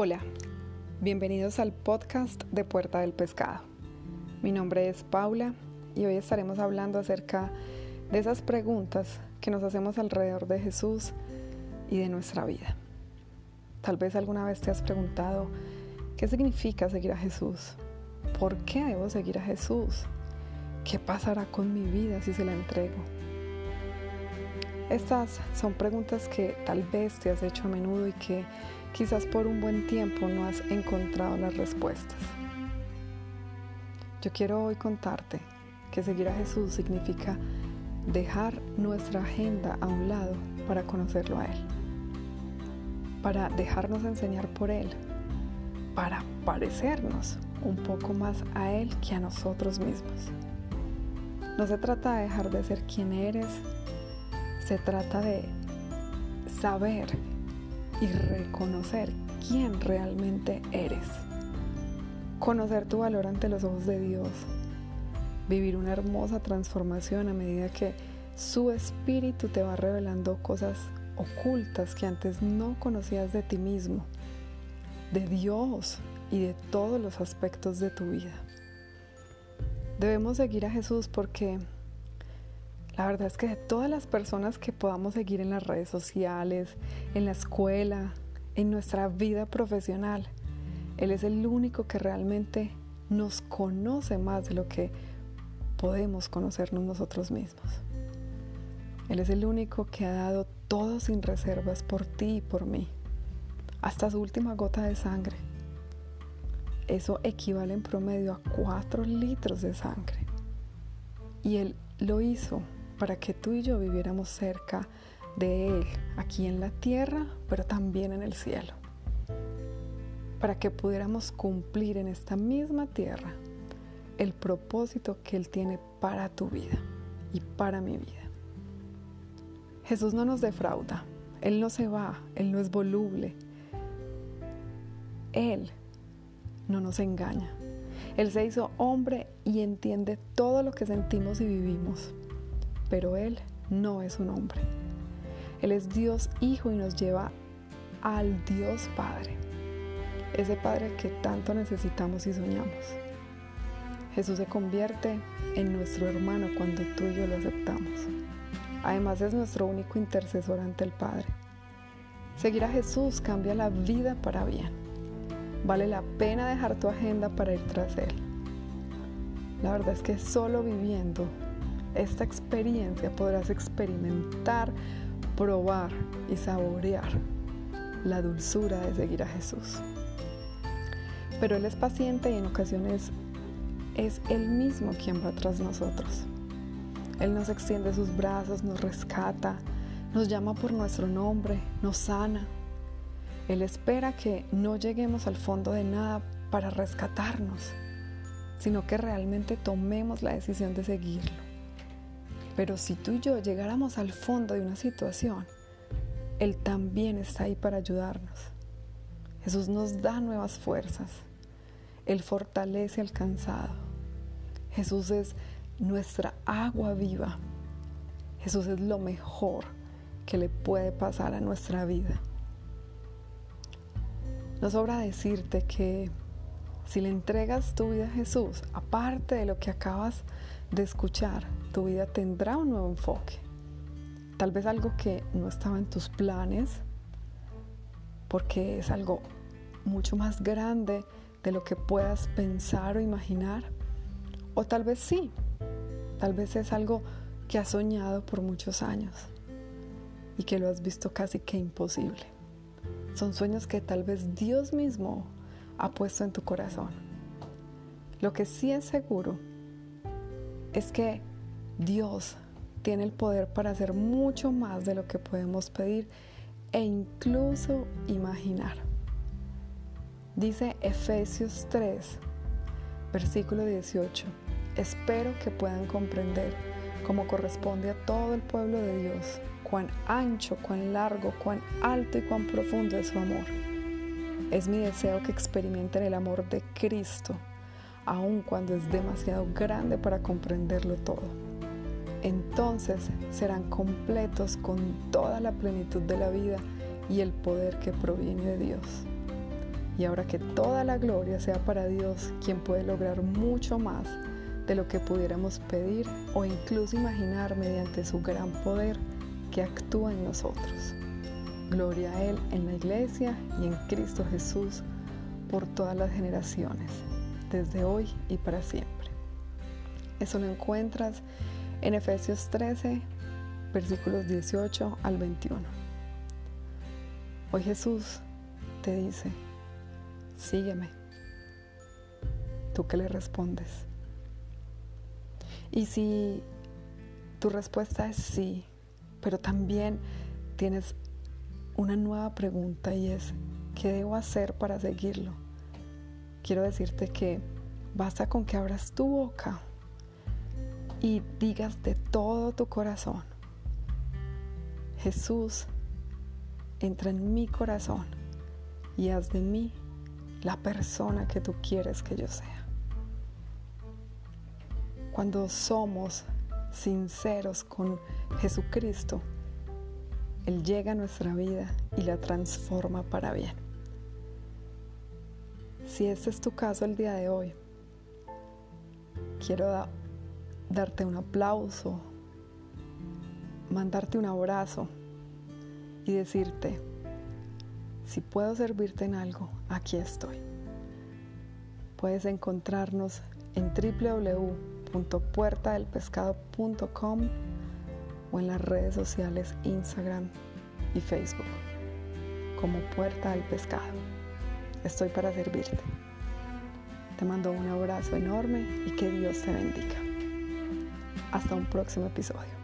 Hola, bienvenidos al podcast de Puerta del Pescado. Mi nombre es Paula y hoy estaremos hablando acerca de esas preguntas que nos hacemos alrededor de Jesús y de nuestra vida. Tal vez alguna vez te has preguntado, ¿qué significa seguir a Jesús? ¿Por qué debo seguir a Jesús? ¿Qué pasará con mi vida si se la entrego? Estas son preguntas que tal vez te has hecho a menudo y que quizás por un buen tiempo no has encontrado las respuestas. Yo quiero hoy contarte que seguir a Jesús significa dejar nuestra agenda a un lado para conocerlo a Él, para dejarnos enseñar por Él, para parecernos un poco más a Él que a nosotros mismos. No se trata de dejar de ser quien eres, se trata de saber y reconocer quién realmente eres. Conocer tu valor ante los ojos de Dios. Vivir una hermosa transformación a medida que su espíritu te va revelando cosas ocultas que antes no conocías de ti mismo, de Dios y de todos los aspectos de tu vida. Debemos seguir a Jesús porque la verdad es que de todas las personas que podamos seguir en las redes sociales, en la escuela, en nuestra vida profesional, Él es el único que realmente nos conoce más de lo que podemos conocernos nosotros mismos. Él es el único que ha dado todo sin reservas por ti y por mí, hasta su última gota de sangre. Eso equivale en promedio a 4 litros de sangre. Y Él lo hizo para que tú y yo viviéramos cerca de Él, aquí en la tierra, pero también en el cielo. Para que pudiéramos cumplir en esta misma tierra el propósito que Él tiene para tu vida y para mi vida. Jesús no nos defrauda, Él no se va, Él no es voluble. Él no nos engaña. Él se hizo hombre y entiende todo lo que sentimos y vivimos, pero Él no es un hombre. Él es Dios Hijo y nos lleva al Dios Padre, ese Padre que tanto necesitamos y soñamos. Jesús se convierte en nuestro hermano cuando tú y yo lo aceptamos. Además es nuestro único intercesor ante el Padre. Seguir a Jesús cambia la vida para bien. Vale la pena dejar tu agenda para ir tras Él. La verdad es que solo viviendo esta experiencia podrás experimentar, probar y saborear la dulzura de seguir a Jesús. Pero Él es paciente y en ocasiones es Él mismo quien va tras nosotros. Él nos extiende sus brazos, nos rescata, nos llama por nuestro nombre, nos sana, él espera que no lleguemos al fondo de nada para rescatarnos, sino que realmente tomemos la decisión de seguirlo. Pero si tú y yo llegáramos al fondo de una situación, Él también está ahí para ayudarnos. Jesús nos da nuevas fuerzas. Él fortalece al cansado. Jesús es nuestra agua viva. Jesús es lo mejor que le puede pasar a nuestra vida. No sobra decirte que si le entregas tu vida a Jesús, aparte de lo que acabas de escuchar, tu vida tendrá un nuevo enfoque. Tal vez algo que no estaba en tus planes, porque es algo mucho más grande de lo que puedas pensar o imaginar. O tal vez sí, tal vez es algo que has soñado por muchos años y que lo has visto casi que imposible. Son sueños que tal vez Dios mismo ha puesto en tu corazón. Lo que sí es seguro es que Dios tiene el poder para hacer mucho más de lo que podemos pedir e incluso imaginar. Dice Efesios 3, versículo 18, espero que puedan comprender como corresponde a todo el pueblo de Dios cuán ancho, cuán largo, cuán alto y cuán profundo es su amor. Es mi deseo que experimenten el amor de Cristo, aun cuando es demasiado grande para comprenderlo todo. Entonces serán completos con toda la plenitud de la vida y el poder que proviene de Dios. Y ahora que toda la gloria sea para Dios, quien puede lograr mucho más de lo que pudiéramos pedir o incluso imaginar mediante su gran poder que actúa en nosotros. Gloria a Él en la iglesia y en Cristo Jesús por todas las generaciones, desde hoy y para siempre. Eso lo encuentras en Efesios 13, versículos 18 al 21. Hoy Jesús te dice, sígueme. ¿Tú qué le respondes? Y si tu respuesta es sí, pero también tienes una nueva pregunta y es, ¿qué debo hacer para seguirlo? Quiero decirte que basta con que abras tu boca y digas de todo tu corazón, Jesús, entra en mi corazón y haz de mí la persona que tú quieres que yo sea. Cuando somos sinceros con Jesucristo, Él llega a nuestra vida y la transforma para bien. Si este es tu caso el día de hoy, quiero darte un aplauso, mandarte un abrazo y decirte, si puedo servirte en algo, aquí estoy. Puedes encontrarnos en www www.puertadelpescado.com o en las redes sociales Instagram y Facebook como Puerta del Pescado. Estoy para servirte. Te mando un abrazo enorme y que Dios te bendiga. Hasta un próximo episodio.